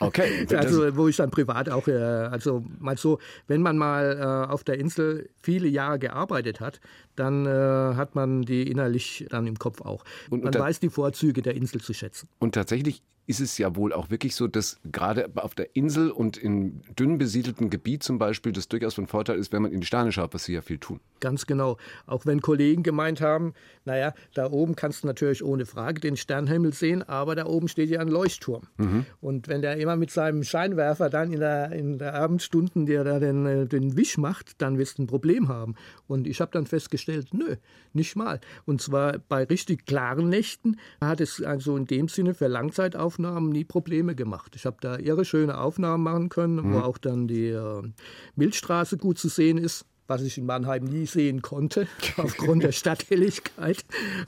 Okay. also, wo ich dann privat auch, äh, also mal so, wenn man mal äh, auf der Insel viele Jahre gearbeitet hat, dann äh, hat man die innerlich dann im Kopf auch. Und, man weiß die Vorzüge der Insel zu schätzen. Und tatsächlich ist es ja wohl auch wirklich so, dass gerade auf der Insel und in dünn besiedeltem Gebiet zum Beispiel das durchaus von Vorteil ist, wenn man in die Sterne schaut, was sie ja viel tun. Ganz genau. Auch wenn Kollegen gemeint haben, naja, da oben kannst du natürlich ohne Frage den Sternhimmel sehen, aber da oben steht ja ein Leuchtturm. Mhm. Und wenn der immer mit seinem Scheinwerfer dann in der, in der Abendstunden der da den, äh, den Wisch macht, dann wirst du ein Problem haben. Und ich habe dann festgestellt, nö, nicht mal. Und zwar bei richtig klaren Nächten hat es also in dem Sinne für Langzeitaufnahmen Aufnahmen nie Probleme gemacht. Ich habe da irre schöne Aufnahmen machen können, mhm. wo auch dann die äh, Milchstraße gut zu sehen ist was ich in Mannheim nie sehen konnte, aufgrund der Stadthelligkeit,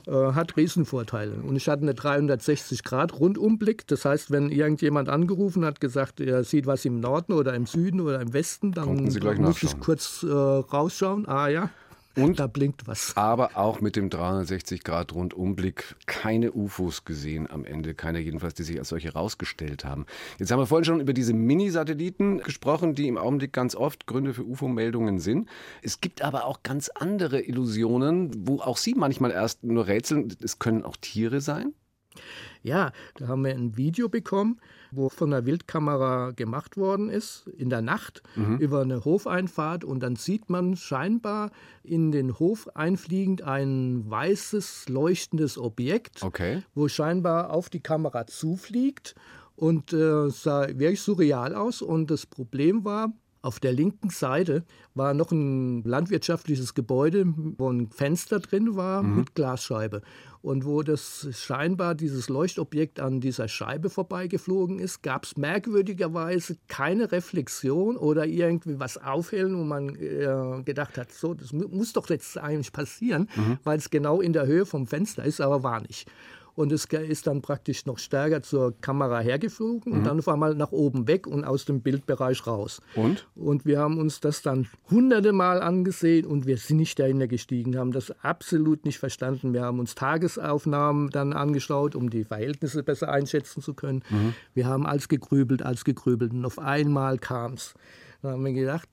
äh, hat Riesenvorteile. Und ich hatte eine 360-Grad-Rundumblick. Das heißt, wenn irgendjemand angerufen hat, gesagt, er sieht was im Norden oder im Süden oder im Westen, dann muss ich kurz äh, rausschauen. Ah ja, und da blinkt was. Aber auch mit dem 360-Grad-Rundumblick keine UFOs gesehen am Ende. Keine jedenfalls, die sich als solche rausgestellt haben. Jetzt haben wir vorhin schon über diese Mini-Satelliten gesprochen, die im Augenblick ganz oft Gründe für UFO-Meldungen sind. Es gibt aber auch ganz andere Illusionen, wo auch Sie manchmal erst nur rätseln. Es können auch Tiere sein? Ja, da haben wir ein Video bekommen, wo von der Wildkamera gemacht worden ist, in der Nacht mhm. über eine Hofeinfahrt. Und dann sieht man scheinbar in den Hof einfliegend ein weißes, leuchtendes Objekt, okay. wo scheinbar auf die Kamera zufliegt. Und äh, sah wirklich surreal aus. Und das Problem war, auf der linken Seite war noch ein landwirtschaftliches Gebäude, wo ein Fenster drin war mhm. mit Glasscheibe. Und wo das scheinbar dieses Leuchtobjekt an dieser Scheibe vorbeigeflogen ist, gab es merkwürdigerweise keine Reflexion oder irgendwie was aufhellen, wo man äh, gedacht hat, so, das muss doch jetzt eigentlich passieren, mhm. weil es genau in der Höhe vom Fenster ist, aber war nicht und es ist dann praktisch noch stärker zur Kamera hergeflogen mhm. und dann auf einmal nach oben weg und aus dem Bildbereich raus. Und? Und wir haben uns das dann hunderte Mal angesehen und wir sind nicht dahinter gestiegen, haben das absolut nicht verstanden. Wir haben uns Tagesaufnahmen dann angeschaut, um die Verhältnisse besser einschätzen zu können. Mhm. Wir haben als gegrübelt, als gegrübelt und auf einmal kam es. Dann haben wir gedacht,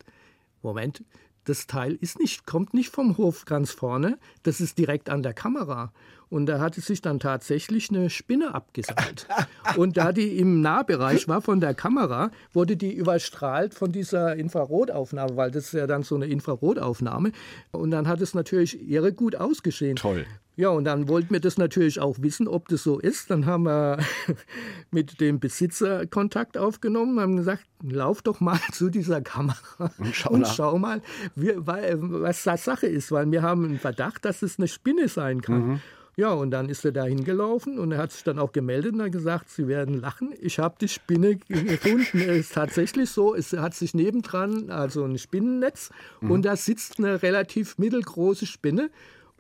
Moment, das Teil ist nicht, kommt nicht vom Hof ganz vorne, das ist direkt an der Kamera. Und da hatte sich dann tatsächlich eine Spinne abgeseilt. Und da die im Nahbereich war von der Kamera, wurde die überstrahlt von dieser Infrarotaufnahme, weil das ist ja dann so eine Infrarotaufnahme. Und dann hat es natürlich irre gut ausgesehen. Toll. Ja, und dann wollten wir das natürlich auch wissen, ob das so ist. Dann haben wir mit dem Besitzer Kontakt aufgenommen, haben gesagt, lauf doch mal zu dieser Kamera und schau, und schau mal, wie, was da Sache ist, weil wir haben einen Verdacht, dass es eine Spinne sein kann. Mhm. Ja, und dann ist er da hingelaufen und er hat sich dann auch gemeldet und hat gesagt, Sie werden lachen. Ich habe die Spinne gefunden. es ist tatsächlich so, es hat sich nebendran, also ein Spinnennetz, mhm. und da sitzt eine relativ mittelgroße Spinne.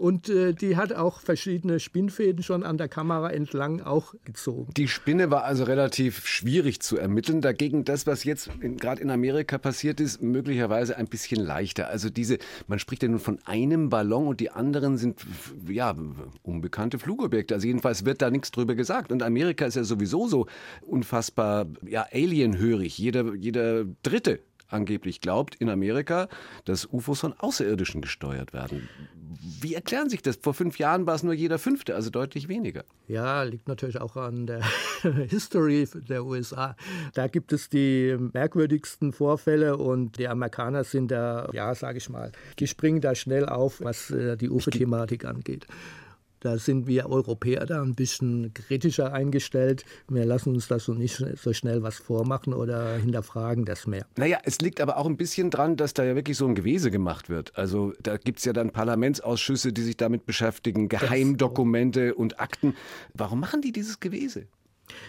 Und äh, die hat auch verschiedene Spinnfäden schon an der Kamera entlang auch gezogen. Die Spinne war also relativ schwierig zu ermitteln. Dagegen das, was jetzt gerade in Amerika passiert ist, möglicherweise ein bisschen leichter. Also diese, man spricht ja nun von einem Ballon und die anderen sind ja unbekannte Flugobjekte. Also jedenfalls wird da nichts drüber gesagt. Und Amerika ist ja sowieso so unfassbar ja alienhörig. Jeder, jeder Dritte angeblich glaubt in Amerika, dass UFOs von Außerirdischen gesteuert werden. Wie erklären sich das? Vor fünf Jahren war es nur jeder Fünfte, also deutlich weniger. Ja, liegt natürlich auch an der History der USA. Da gibt es die merkwürdigsten Vorfälle und die Amerikaner sind da, ja, sage ich mal, die springen da schnell auf, was äh, die UFO-Thematik angeht. Da sind wir Europäer da ein bisschen kritischer eingestellt. Wir lassen uns da so nicht so schnell was vormachen oder hinterfragen das mehr. Naja, es liegt aber auch ein bisschen dran, dass da ja wirklich so ein Gewese gemacht wird. Also da gibt es ja dann Parlamentsausschüsse, die sich damit beschäftigen, Geheimdokumente und Akten. Warum machen die dieses Gewese?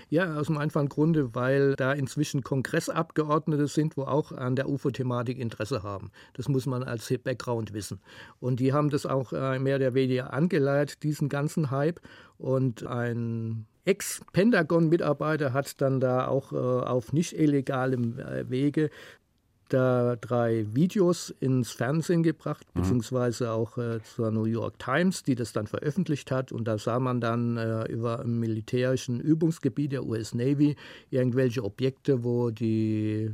Ja, aus dem einfachen Grunde, weil da inzwischen Kongressabgeordnete sind, wo auch an der UFO-Thematik Interesse haben. Das muss man als Background wissen. Und die haben das auch äh, mehr oder weniger angeleitet, diesen ganzen Hype. Und ein Ex-Pentagon-Mitarbeiter hat dann da auch äh, auf nicht illegalem äh, Wege da drei Videos ins Fernsehen gebracht, mhm. beziehungsweise auch äh, zur New York Times, die das dann veröffentlicht hat. Und da sah man dann äh, über im militärischen Übungsgebiet der US Navy irgendwelche Objekte, wo die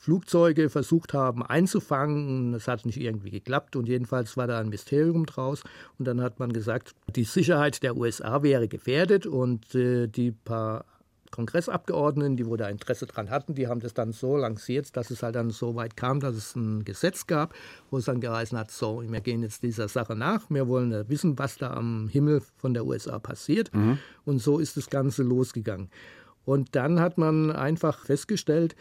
Flugzeuge versucht haben einzufangen. Das hat nicht irgendwie geklappt und jedenfalls war da ein Mysterium draus. Und dann hat man gesagt, die Sicherheit der USA wäre gefährdet und äh, die paar Kongressabgeordneten, die wo da Interesse dran hatten, die haben das dann so lanciert, dass es halt dann so weit kam, dass es ein Gesetz gab, wo es dann geheißen hat, so, wir gehen jetzt dieser Sache nach, wir wollen wissen, was da am Himmel von der USA passiert. Mhm. Und so ist das Ganze losgegangen. Und dann hat man einfach festgestellt,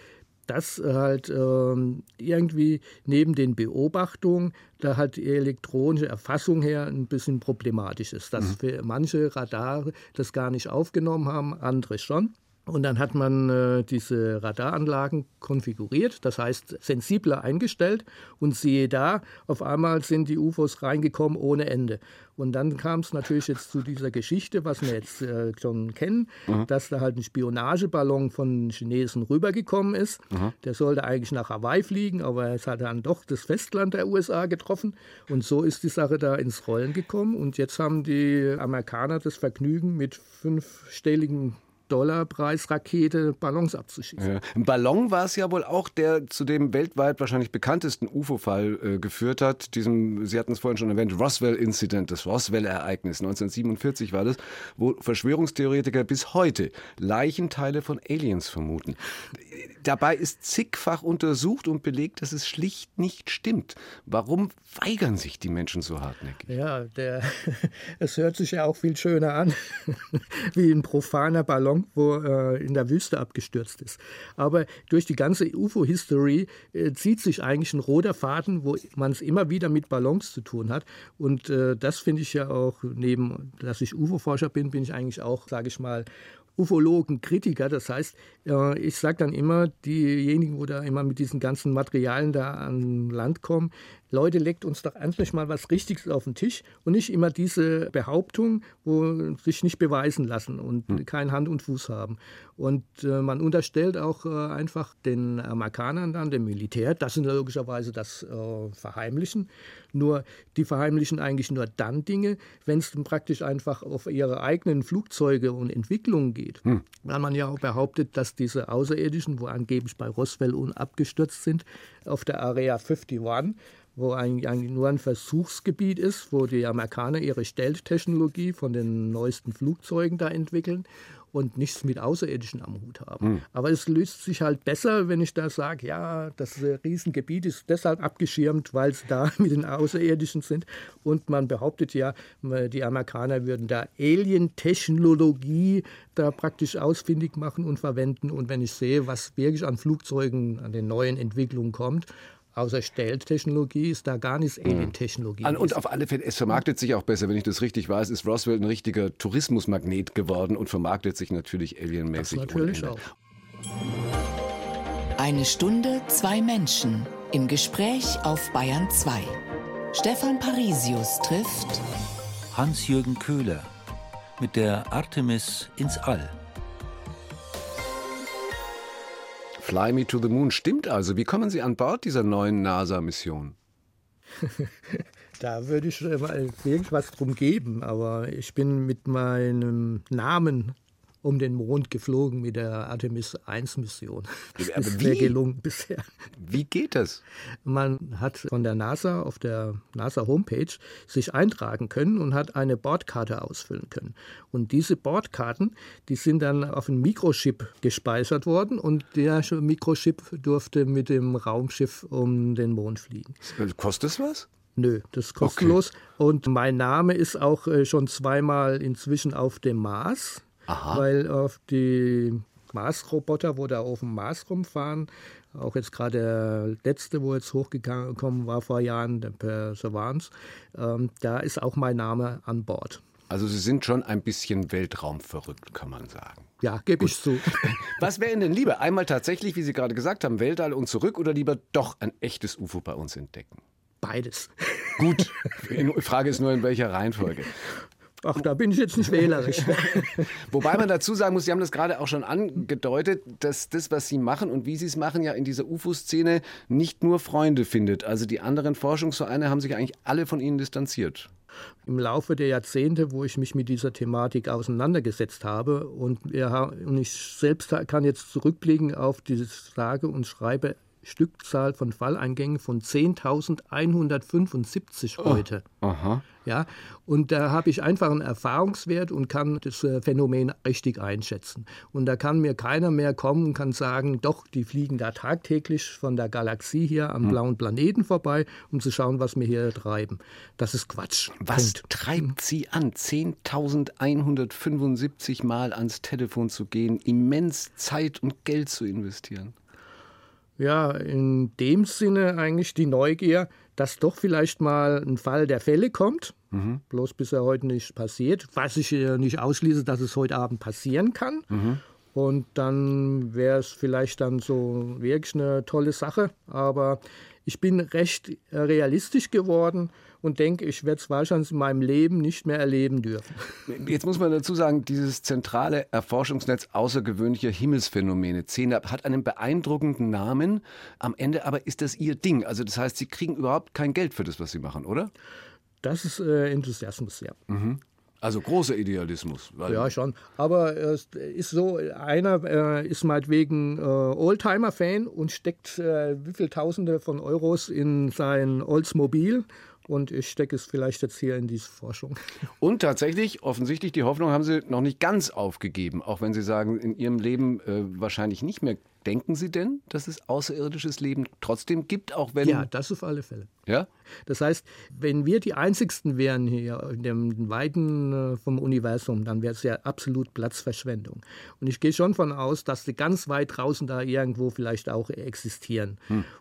dass halt ähm, irgendwie neben den Beobachtungen da halt die elektronische Erfassung her ein bisschen problematisch ist. Dass mhm. für manche Radare das gar nicht aufgenommen haben, andere schon. Und dann hat man äh, diese Radaranlagen konfiguriert, das heißt sensibler eingestellt. Und siehe da, auf einmal sind die UFOs reingekommen ohne Ende. Und dann kam es natürlich jetzt zu dieser Geschichte, was wir jetzt äh, schon kennen, mhm. dass da halt ein Spionageballon von Chinesen rübergekommen ist. Mhm. Der sollte eigentlich nach Hawaii fliegen, aber es hat dann doch das Festland der USA getroffen. Und so ist die Sache da ins Rollen gekommen. Und jetzt haben die Amerikaner das Vergnügen mit fünfstelligen Dollarpreisrakete Ballons abzuschießen. Ja. Ein Ballon war es ja wohl auch, der zu dem weltweit wahrscheinlich bekanntesten UFO-Fall äh, geführt hat. Diesem, Sie hatten es vorhin schon erwähnt, Roswell-Incident, das Roswell-Ereignis 1947 war das, wo Verschwörungstheoretiker bis heute Leichenteile von Aliens vermuten. Dabei ist zigfach untersucht und belegt, dass es schlicht nicht stimmt. Warum weigern sich die Menschen so hartnäckig? Ja, der, es hört sich ja auch viel schöner an, wie ein profaner Ballon, wo äh, in der Wüste abgestürzt ist. Aber durch die ganze UFO-History äh, zieht sich eigentlich ein roter Faden, wo man es immer wieder mit Ballons zu tun hat. Und äh, das finde ich ja auch, neben, dass ich UFO-Forscher bin, bin ich eigentlich auch, sage ich mal, Ufologen, Kritiker. Das heißt, ich sage dann immer, diejenigen, wo da immer mit diesen ganzen Materialien da an Land kommen, Leute, legt uns doch endlich mal was Richtiges auf den Tisch und nicht immer diese Behauptung, wo sich nicht beweisen lassen und hm. kein Hand und Fuß haben. Und äh, man unterstellt auch äh, einfach den Amerikanern dann, dem Militär, das sind logischerweise das äh, Verheimlichen. Nur die verheimlichen eigentlich nur dann Dinge, wenn es praktisch einfach auf ihre eigenen Flugzeuge und Entwicklungen geht. Hm. Weil man ja auch behauptet, dass diese Außerirdischen, wo angeblich bei Roswell abgestürzt sind, auf der Area 51, wo eigentlich nur ein Versuchsgebiet ist, wo die Amerikaner ihre Stealth-Technologie von den neuesten Flugzeugen da entwickeln und nichts mit Außerirdischen am Hut haben. Mhm. Aber es löst sich halt besser, wenn ich da sage, ja, das Riesengebiet ist deshalb abgeschirmt, weil es da mit den Außerirdischen sind. Und man behauptet ja, die Amerikaner würden da Alien-Technologie da praktisch ausfindig machen und verwenden. Und wenn ich sehe, was wirklich an Flugzeugen, an den neuen Entwicklungen kommt, Außer Stelltechnologie ist da gar nichts mhm. Alien-Technologie. Und auf alle Fälle, es vermarktet sich auch besser, wenn ich das richtig weiß, ist Roswell ein richtiger Tourismusmagnet geworden und vermarktet sich natürlich alienmäßig. Das natürlich auch. Eine Stunde, zwei Menschen im Gespräch auf Bayern 2. Stefan Parisius trifft Hans-Jürgen Köhler mit der Artemis ins All. Fly Me to the Moon stimmt also. Wie kommen Sie an Bord dieser neuen NASA-Mission? da würde ich mal irgendwas drum geben, aber ich bin mit meinem Namen um den Mond geflogen mit der Artemis 1 Mission. Aber Das ist mir gelungen bisher. Wie geht das? Man hat von der NASA auf der NASA Homepage sich eintragen können und hat eine Bordkarte ausfüllen können. Und diese Bordkarten, die sind dann auf einen Mikrochip gespeichert worden und der Mikrochip durfte mit dem Raumschiff um den Mond fliegen. Kostet es was? Nö, das ist kostenlos. Und mein Name ist auch äh, schon zweimal inzwischen auf dem Mars, weil auf die Mars-Roboter, wo da auf dem Mars rumfahren, auch jetzt gerade der letzte, wo jetzt hochgekommen war vor Jahren, der Perseverance, ähm, da ist auch mein Name an Bord. Also Sie sind schon ein bisschen weltraumverrückt, kann man sagen. Ja, gebe ich zu. Was wäre Ihnen denn lieber? Einmal tatsächlich, wie Sie gerade gesagt haben, Weltall und zurück oder lieber doch ein echtes UFO bei uns entdecken? Beides. Gut, die Frage ist nur, in welcher Reihenfolge. Ach, da bin ich jetzt nicht wählerisch. Wobei man dazu sagen muss, Sie haben das gerade auch schon angedeutet, dass das, was Sie machen und wie Sie es machen, ja in dieser UFO-Szene nicht nur Freunde findet. Also die anderen Forschungsvereine haben sich eigentlich alle von Ihnen distanziert. Im Laufe der Jahrzehnte, wo ich mich mit dieser Thematik auseinandergesetzt habe und, wir, und ich selbst kann jetzt zurückblicken auf diese sage und schreibe Stückzahl von Falleingängen von 10.175 heute. Aha. Ja, und da habe ich einfach einen Erfahrungswert und kann das äh, Phänomen richtig einschätzen. Und da kann mir keiner mehr kommen und kann sagen, doch, die fliegen da tagtäglich von der Galaxie hier am blauen Planeten vorbei, um zu schauen, was wir hier treiben. Das ist Quatsch. Was Punkt. treibt Sie an, 10.175 Mal ans Telefon zu gehen, immens Zeit und Geld zu investieren? Ja, in dem Sinne eigentlich die Neugier, dass doch vielleicht mal ein Fall der Fälle kommt. Bloß bisher heute nicht passiert. Was ich nicht ausschließe, dass es heute Abend passieren kann. Und dann wäre es vielleicht dann so wirklich eine tolle Sache. Aber ich bin recht realistisch geworden und denke, ich werde es wahrscheinlich in meinem Leben nicht mehr erleben dürfen. Jetzt muss man dazu sagen, dieses zentrale Erforschungsnetz außergewöhnlicher Himmelsphänomene, CENAP, hat einen beeindruckenden Namen. Am Ende aber ist das Ihr Ding. Also das heißt, Sie kriegen überhaupt kein Geld für das, was Sie machen, oder? Das ist äh, Enthusiasmus, ja. Also großer Idealismus. Ja, schon. Aber es ist so, einer äh, ist meinetwegen äh, Oldtimer-Fan und steckt äh, wie viel Tausende von Euros in sein Oldsmobil. Und ich stecke es vielleicht jetzt hier in diese Forschung. Und tatsächlich, offensichtlich, die Hoffnung haben Sie noch nicht ganz aufgegeben, auch wenn Sie sagen, in Ihrem Leben äh, wahrscheinlich nicht mehr. Denken Sie denn, dass es außerirdisches Leben trotzdem gibt, auch wenn... Ja, das auf alle Fälle. Ja? Das heißt, wenn wir die Einzigsten wären hier in dem Weiten äh, vom Universum, dann wäre es ja absolut Platzverschwendung. Und ich gehe schon von aus, dass die ganz weit draußen da irgendwo vielleicht auch existieren.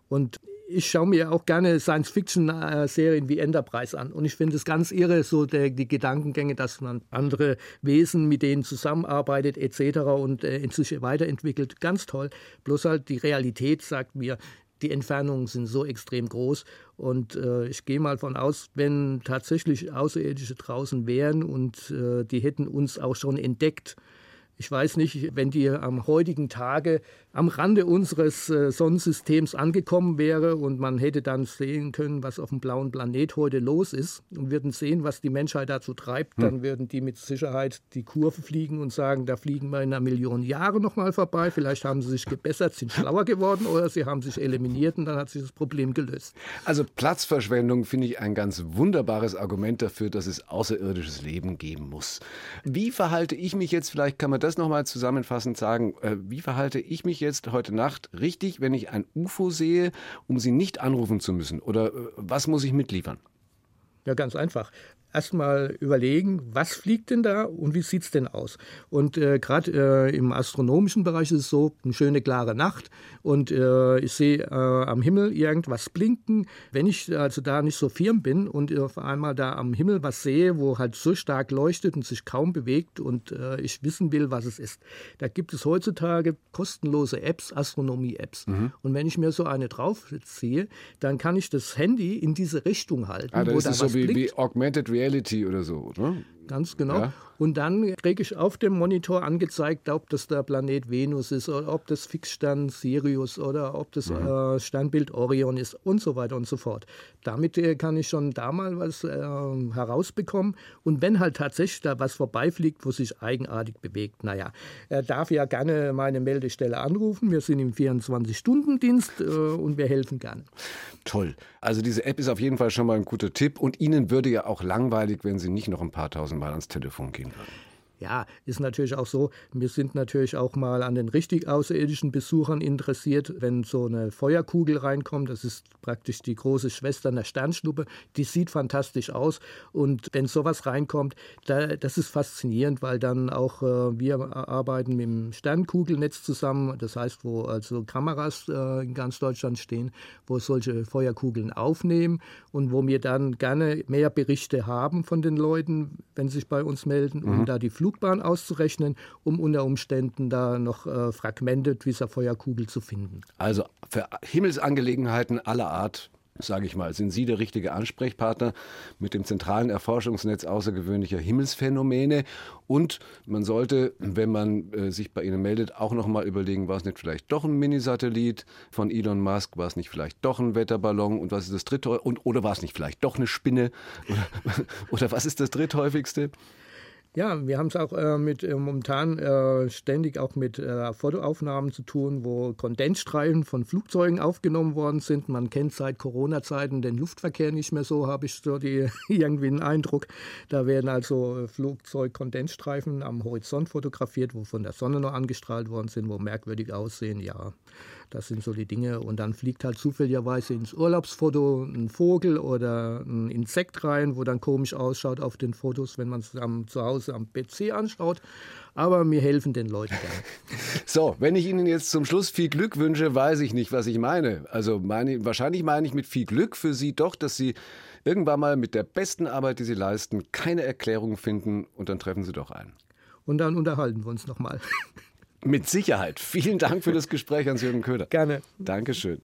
Und ich schaue mir auch gerne Science-Fiction-Serien wie Enterprise an. Und ich finde es ganz irre, so der, die Gedankengänge, dass man andere Wesen mit denen zusammenarbeitet etc. und äh, sich weiterentwickelt. Ganz toll. Bloß halt die Realität sagt mir, die Entfernungen sind so extrem groß. Und äh, ich gehe mal von aus, wenn tatsächlich Außerirdische draußen wären und äh, die hätten uns auch schon entdeckt. Ich weiß nicht, wenn die am heutigen Tage am Rande unseres äh, Sonnensystems angekommen wäre und man hätte dann sehen können, was auf dem blauen Planet heute los ist und würden sehen, was die Menschheit dazu treibt, dann würden die mit Sicherheit die Kurve fliegen und sagen, da fliegen wir in einer Million Jahre nochmal vorbei. Vielleicht haben sie sich gebessert, sind schlauer geworden oder sie haben sich eliminiert und dann hat sich das Problem gelöst. Also Platzverschwendung finde ich ein ganz wunderbares Argument dafür, dass es außerirdisches Leben geben muss. Wie verhalte ich mich jetzt, vielleicht kann man das nochmal zusammenfassend sagen, äh, wie verhalte ich mich jetzt heute Nacht richtig, wenn ich ein UFO sehe, um sie nicht anrufen zu müssen? Oder äh, was muss ich mitliefern? Ja, ganz einfach. Erstmal überlegen, was fliegt denn da und wie sieht es denn aus? Und äh, gerade äh, im astronomischen Bereich ist es so, eine schöne klare Nacht und äh, ich sehe äh, am Himmel irgendwas blinken. Wenn ich also da nicht so firm bin und auf einmal da am Himmel was sehe, wo halt so stark leuchtet und sich kaum bewegt und äh, ich wissen will, was es ist, da gibt es heutzutage kostenlose Apps, Astronomie-Apps. Und wenn ich mir so eine draufziehe, dann kann ich das Handy in diese Richtung halten, Ah, wo das da ist was so wie, blinkt. wie Augmented Reality oder so, oder? Ganz genau. Ja. Und dann kriege ich auf dem Monitor angezeigt, ob das der Planet Venus ist oder ob das Fixstern Sirius oder ob das mhm. äh, Sternbild Orion ist und so weiter und so fort. Damit äh, kann ich schon da mal was äh, herausbekommen. Und wenn halt tatsächlich da was vorbeifliegt, wo sich eigenartig bewegt, naja, er darf ja gerne meine Meldestelle anrufen. Wir sind im 24-Stunden-Dienst äh, und wir helfen gerne. Toll. Also diese App ist auf jeden Fall schon mal ein guter Tipp und Ihnen würde ja auch langweilig, wenn Sie nicht noch ein paar tausend Mal ans Telefon gehen würden. Ja, ist natürlich auch so, wir sind natürlich auch mal an den richtig außerirdischen Besuchern interessiert, wenn so eine Feuerkugel reinkommt, das ist praktisch die große Schwester einer Sternschnuppe, die sieht fantastisch aus. Und wenn sowas reinkommt, da, das ist faszinierend, weil dann auch äh, wir arbeiten mit dem Sternkugelnetz zusammen, das heißt, wo also Kameras äh, in ganz Deutschland stehen, wo solche Feuerkugeln aufnehmen und wo wir dann gerne mehr Berichte haben von den Leuten, wenn sie sich bei uns melden, um mhm. da die Flug Flugbahn auszurechnen, um unter Umständen da noch äh, Fragmente dieser Feuerkugel zu finden. Also für Himmelsangelegenheiten aller Art sage ich mal, sind Sie der richtige Ansprechpartner mit dem zentralen Erforschungsnetz außergewöhnlicher Himmelsphänomene. Und man sollte, wenn man äh, sich bei Ihnen meldet, auch noch mal überlegen, war es nicht vielleicht doch ein Minisatellit von Elon Musk, war es nicht vielleicht doch ein Wetterballon und was ist das dritte und oder war es nicht vielleicht doch eine Spinne oder, oder was ist das dritthäufigste? Ja, wir haben es auch äh, mit äh, momentan äh, ständig auch mit äh, Fotoaufnahmen zu tun, wo Kondensstreifen von Flugzeugen aufgenommen worden sind. Man kennt seit Corona-Zeiten den Luftverkehr nicht mehr so, habe ich so die, irgendwie einen Eindruck. Da werden also äh, Flugzeugkondensstreifen am Horizont fotografiert, wo von der Sonne noch angestrahlt worden sind, wo merkwürdig aussehen. Ja, das sind so die Dinge. Und dann fliegt halt zufälligerweise ins Urlaubsfoto ein Vogel oder ein Insekt rein, wo dann komisch ausschaut auf den Fotos, wenn man es zu Hause am PC anschaut. Aber wir helfen den Leuten gerne. So, wenn ich Ihnen jetzt zum Schluss viel Glück wünsche, weiß ich nicht, was ich meine. Also meine, wahrscheinlich meine ich mit viel Glück für Sie doch, dass Sie irgendwann mal mit der besten Arbeit, die Sie leisten, keine Erklärung finden und dann treffen Sie doch ein. Und dann unterhalten wir uns nochmal. Mit Sicherheit. Vielen Dank für das Gespräch, Hans-Jürgen Köder. Gerne. Dankeschön.